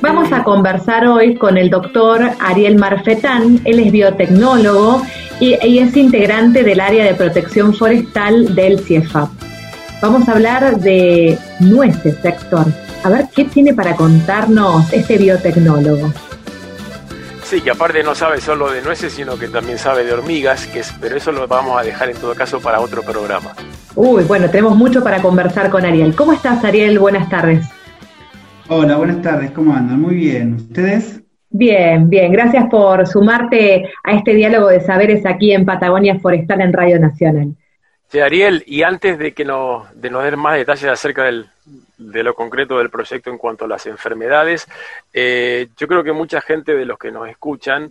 Vamos a conversar hoy con el doctor Ariel Marfetán, él es biotecnólogo y, es integrante del área de protección forestal del CIEFAP. Vamos a hablar de nueces, sector. A ver qué tiene para contarnos este biotecnólogo. Sí, que aparte no sabe solo de nueces, sino que también sabe de hormigas, que es, pero eso lo vamos a dejar en todo caso para otro programa. Uy, bueno, tenemos mucho para conversar con Ariel. ¿Cómo estás, Ariel? Buenas tardes. Hola, buenas tardes, ¿cómo andan? Muy bien, ¿ustedes? Bien, bien, gracias por sumarte a este diálogo de saberes aquí en Patagonia Forestal en Radio Nacional. Sí, Ariel, y antes de que nos, de nos den más detalles acerca del, de lo concreto del proyecto en cuanto a las enfermedades, eh, yo creo que mucha gente de los que nos escuchan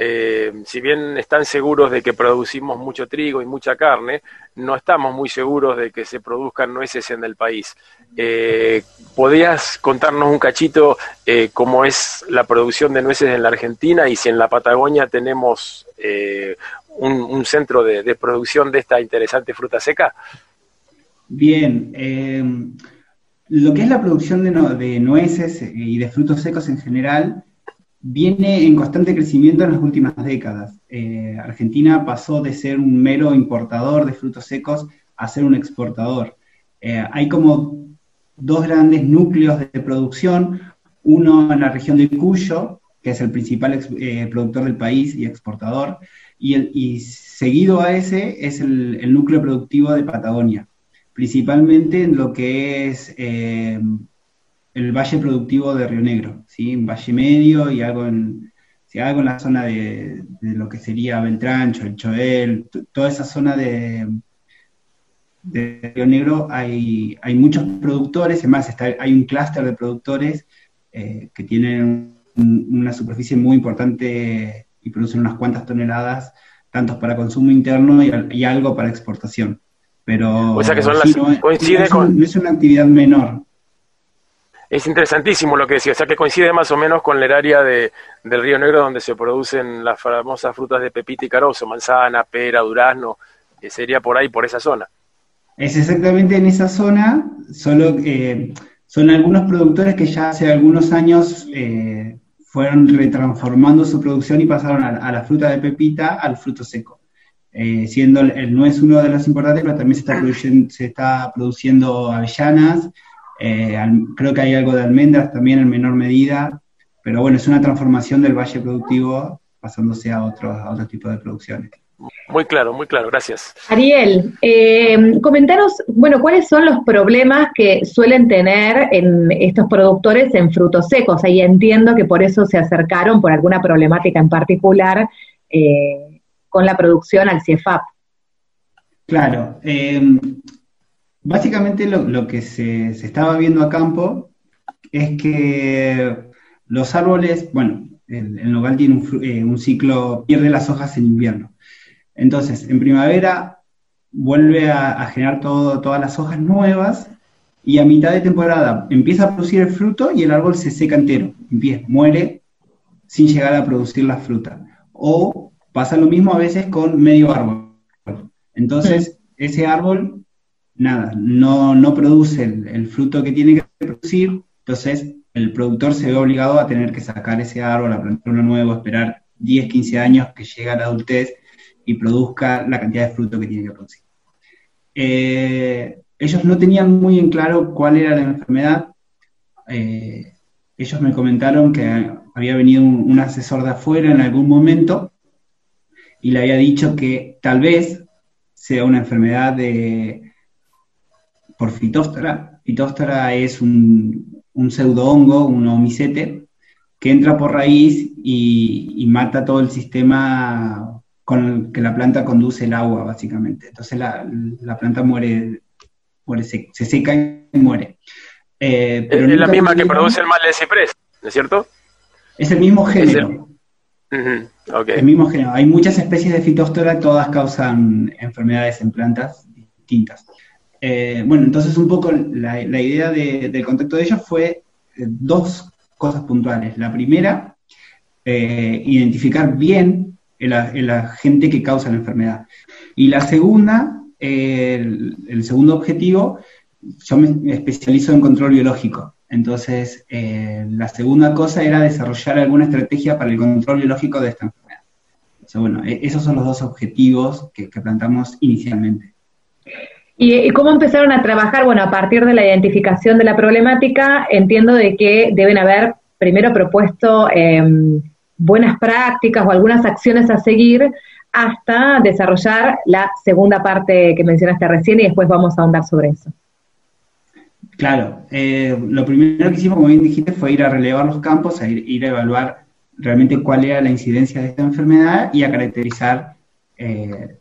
eh, si bien están seguros de que producimos mucho trigo y mucha carne, no estamos muy seguros de que se produzcan nueces en el país. Eh, ¿Podrías contarnos un cachito eh, cómo es la producción de nueces en la Argentina y si en la Patagonia tenemos un, centro de, producción de esta interesante fruta seca? Bien, lo que es la producción de nueces y de frutos secos en general, viene en constante crecimiento en las últimas décadas. Eh, Argentina pasó de ser un mero importador de frutos secos a ser un exportador. Eh, hay como dos grandes núcleos de producción, uno en la región de Cuyo, que es el principal eh, productor del país y exportador, y, seguido a ese es el, núcleo productivo de Patagonia, principalmente en lo que es el valle productivo de Río Negro, ¿sí? un valle medio y algo en, algo en la zona de, lo que sería Beltrancho, el Choel, toda esa zona de, de Río Negro hay, hay muchos productores, además está, hay un clúster de productores eh, que tienen una superficie muy importante y producen unas cuantas toneladas, tanto para consumo interno y, algo para exportación. Pero o sea que son las, coincide con... no es una actividad menor. Es interesantísimo lo que decía, o sea que coincide más o menos con el área de, del Río Negro donde se producen las famosas frutas de pepita y carozo, manzana, pera, durazno, que sería por ahí, por esa zona. Es exactamente en esa zona, solo que son algunos productores que ya hace algunos años eh, fueron retransformando su producción y pasaron a, la fruta de pepita al fruto seco. Eh, siendo el, no es uno de los importantes, pero también se está, produciendo, se está produciendo avellanas, eh, creo que hay algo de almendras también en menor medida, pero bueno, es una transformación del valle productivo pasándose a otro, a otro tipo de producciones. Muy claro, muy claro, gracias. Ariel, eh, comentaros, bueno, cuáles son los problemas que suelen tener en estos productores en frutos secos. Ahí entiendo que por eso se acercaron por alguna problemática en particular eh, con la producción al CIEFAP. Claro, eh, Básicamente lo, que se, estaba viendo a campo es que los árboles, bueno, el, nogal tiene eh, un, ciclo, pierde las hojas en invierno. Entonces, en primavera vuelve a, generar todas las hojas nuevas y a mitad de temporada empieza a producir el fruto y el árbol se seca entero, empieza, muere sin llegar a producir la fruta. O pasa lo mismo a veces con medio árbol. Entonces, ese árbol nada, no, no produce el, fruto que tiene que producir, entonces el productor se ve obligado a tener que sacar ese árbol, a plantar uno nuevo, esperar 10, 15 años que llegue a la adultez y produzca la cantidad de fruto que tiene que producir. Eh, ellos no tenían muy en claro cuál era la enfermedad. Eh, ellos me comentaron que había venido un, asesor de afuera en algún momento y le había dicho que tal vez sea una enfermedad de, por Fitóstora. Fitóstora es un, un pseudo-hongo, un homicete, que entra por raíz y, mata todo el sistema con el que la planta conduce el agua, básicamente. Entonces la, planta muere, muere se, seca y muere. Eh, es la misma que produce el mal de ciprés, ¿no es cierto? Es el mismo género. El mismo género. Hay muchas especies de fitóstora, todas causan enfermedades en plantas distintas. Eh, bueno, entonces un poco la, idea del contacto de ellos fue eh, dos cosas puntuales. La primera, eh, identificar bien el, agente que causa la enfermedad. Y la segunda, el, segundo objetivo, yo me especializo en control biológico. Entonces, eh, la segunda cosa era desarrollar alguna estrategia para el control biológico de esta enfermedad. Bueno, e-, esos son los dos objetivos que, que plantamos inicialmente. ¿Y, cómo empezaron a trabajar? Bueno, a partir de la identificación de la problemática, entiendo de que deben haber primero propuesto em, buenas prácticas o algunas acciones a seguir hasta desarrollar la segunda parte que mencionaste recién y después vamos a ahondar sobre eso. Claro, eh, lo primero que hicimos, como bien dijiste, fue ir a relevar los campos, a ir, a evaluar realmente cuál era la incidencia de esta enfermedad y a caracterizar, eh,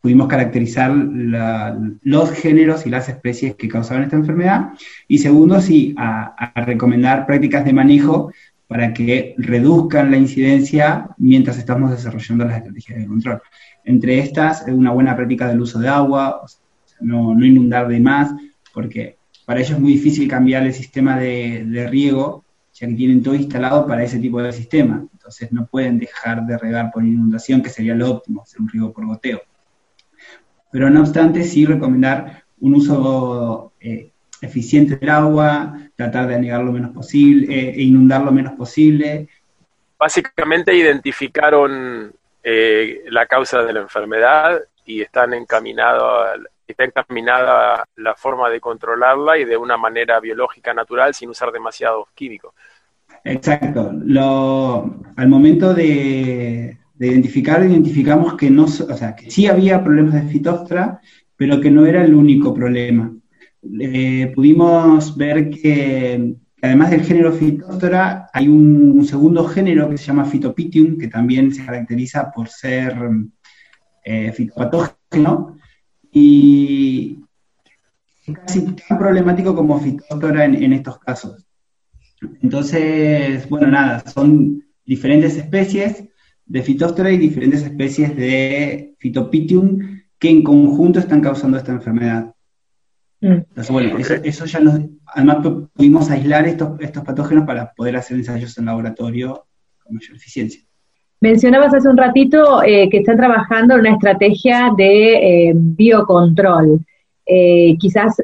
pudimos caracterizar los géneros y las especies que causaban esta enfermedad. Y segundo, sí, a, recomendar prácticas de manejo para que reduzcan la incidencia mientras estamos desarrollando las estrategias de control. Entre estas, una buena práctica del uso de agua, no, inundar de más, porque para ellos es muy difícil cambiar el sistema de, riego, ya que tienen todo instalado para ese tipo de sistema. Entonces no pueden dejar de regar por inundación, que sería lo óptimo, hacer un riego por goteo. Pero no obstante, sí recomendar un uso eh, eficiente del agua, tratar de anegar lo menos posible, eh, e inundar lo menos posible. Básicamente identificaron eh, la causa de la enfermedad y están encaminados está encaminada la forma de controlarla y de una manera biológica natural sin usar demasiados químicos. Exacto. al momento de, identificar, identificamos que no, o sea, que sí había problemas de fitóftora, pero que no era el único problema. Eh, pudimos ver que, además del género fitóftora, hay un, segundo género que se llama Phytopitium, que también se caracteriza por ser eh, fitopatógeno, y casi tan problemático como Fitóftora en, estos casos. Entonces, bueno, nada, son diferentes especies de Fitóftora y diferentes especies de Phytopitium que en conjunto están causando esta enfermedad. Mm. Entonces, bueno, eso, ya nos, además pudimos aislar estos, estos patógenos para poder hacer ensayos en laboratorio con mayor eficiencia. Mencionabas hace un ratito eh, que están trabajando en una estrategia de eh, biocontrol. Eh, quizás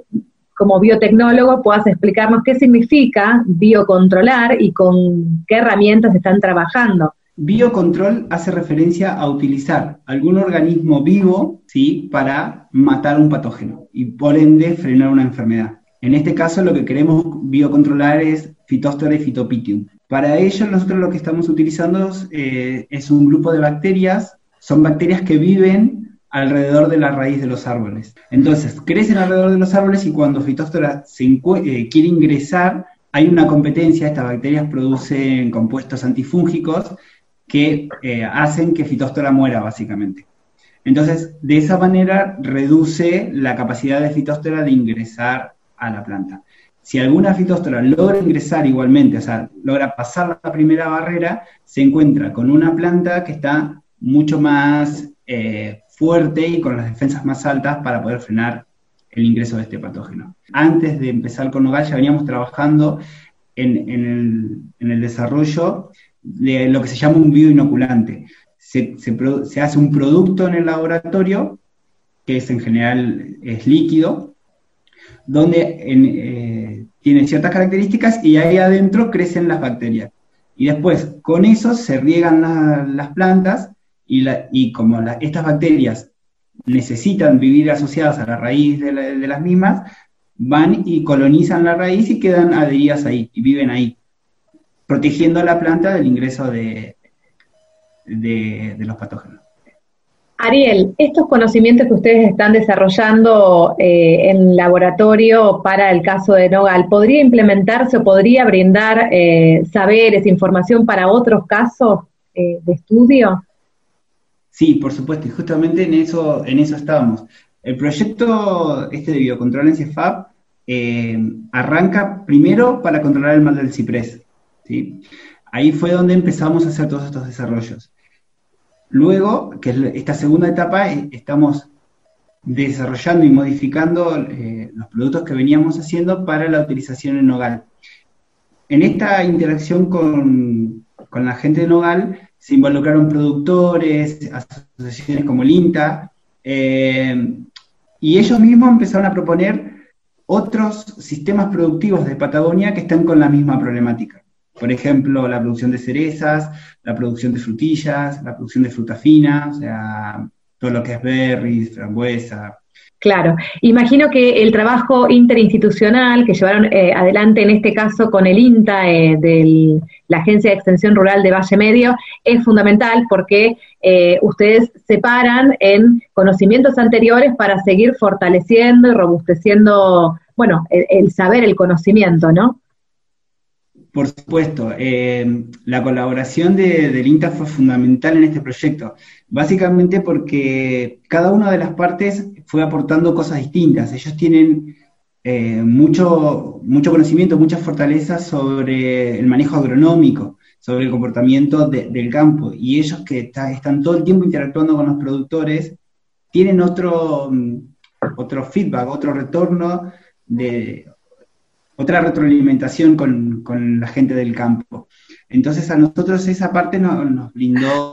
como biotecnólogo puedas explicarnos qué significa biocontrolar y con qué herramientas están trabajando. Biocontrol hace referencia a utilizar algún organismo vivo ¿sí? para matar un patógeno y por ende frenar una enfermedad. En este caso lo que queremos biocontrolar es Phytophthora y Phytopitium. Para ello, nosotros lo que estamos utilizando eh, es un grupo de bacterias, son bacterias que viven alrededor de la raíz de los árboles. Entonces, crecen alrededor de los árboles y cuando Phytophthora se eh, quiere ingresar, hay una competencia, estas bacterias producen compuestos antifúngicos que eh, hacen que Phytophthora muera, básicamente. Entonces, de esa manera reduce la capacidad de Phytophthora de ingresar a la planta. Si alguna fitóstora logra ingresar igualmente, o sea, logra pasar la primera barrera, se encuentra con una planta que está mucho más eh, fuerte y con las defensas más altas para poder frenar el ingreso de este patógeno. Antes de empezar con Nogal ya veníamos trabajando en, el, desarrollo de lo que se llama un bioinoculante. Se, se, hace un producto en el laboratorio, que es en general es líquido, donde eh, tiene ciertas características y ahí adentro crecen las bacterias. Y después, con eso se riegan las plantas y, como estas bacterias necesitan vivir asociadas a la raíz de, las mismas, van y colonizan la raíz y quedan adheridas ahí y viven ahí, protegiendo a la planta del ingreso de los patógenos. Ariel, estos conocimientos que ustedes están desarrollando eh, en laboratorio para el caso de Nogal, ¿podría implementarse o podría brindar eh, saberes, información para otros casos eh, de estudio? Sí, por supuesto, y justamente en eso, en eso estábamos. El proyecto este de biocontrol en CEFAP arranca primero para controlar el mal del ciprés. ¿Sí? Ahí fue donde empezamos a hacer todos estos desarrollos. Luego, que es esta segunda etapa, estamos desarrollando y modificando eh, los productos que veníamos haciendo para la utilización en Nogal. En esta interacción con, la gente de Nogal se involucraron productores, asociaciones como el INTA, eh, y ellos mismos empezaron a proponer otros sistemas productivos de Patagonia que están con la misma problemática. Por ejemplo, la producción de cerezas, la producción de frutillas, la producción de fruta fina, o sea, todo lo que es berries, frambuesa, Claro, imagino que el trabajo interinstitucional que llevaron eh, adelante en este caso con el INTA eh, de la Agencia de Extensión Rural de Valle Medio es fundamental porque eh, ustedes separan en conocimientos anteriores para seguir fortaleciendo y robusteciendo, bueno, el saber, el conocimiento, ¿no? Por supuesto, eh, la colaboración del INTA fue fundamental en este proyecto, básicamente porque cada una de las partes fue aportando cosas distintas. Ellos tienen eh, mucho, mucho conocimiento, mucha fortaleza sobre el manejo agronómico, sobre el comportamiento del campo, y ellos que están todo el tiempo interactuando con los productores, tienen otro, mm, otro feedback, otro retorno de otra retroalimentación con, la gente del campo. Entonces a nosotros esa parte nos brindó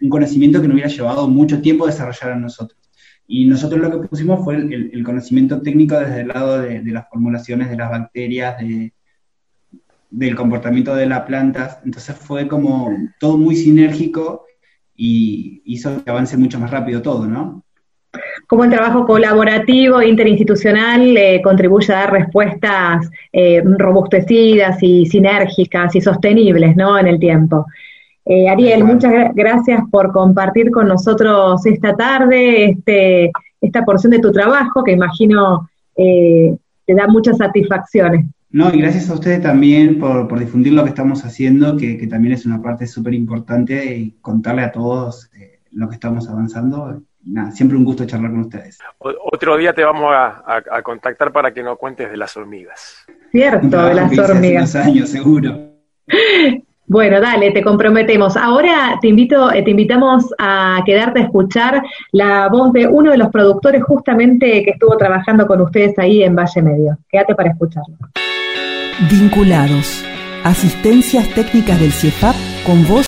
un conocimiento que nos hubiera llevado mucho tiempo desarrollar a nosotros. Y nosotros lo que pusimos fue el, conocimiento técnico desde el lado de, las formulaciones de las bacterias, del comportamiento de las plantas. Entonces fue como todo muy sinérgico y hizo que avance mucho más rápido todo, ¿no? Cómo el trabajo colaborativo interinstitucional eh, contribuye a dar respuestas eh, robustecidas y sinérgicas y sostenibles ¿no? en el tiempo. Eh, Ariel, muchas gracias por compartir con nosotros esta tarde este, esta porción de tu trabajo que imagino te da muchas satisfacciones. No, y gracias a ustedes también por, difundir lo que estamos haciendo, que, que también es una parte súper importante y contarle a todos lo que estamos avanzando nada, siempre un gusto charlar con ustedes. otro día te vamos a, contactar para que nos cuentes de las hormigas. Cierto, de las hormigas. Hace años, seguro. Bueno, dale, te comprometemos. Ahora te invito, eh, te invitamos a quedarte a escuchar la voz de uno de los productores justamente que estuvo trabajando con ustedes ahí en Valle Medio. Quédate para escucharlo. Vinculados. Asistencias técnicas del CIEFAP con voz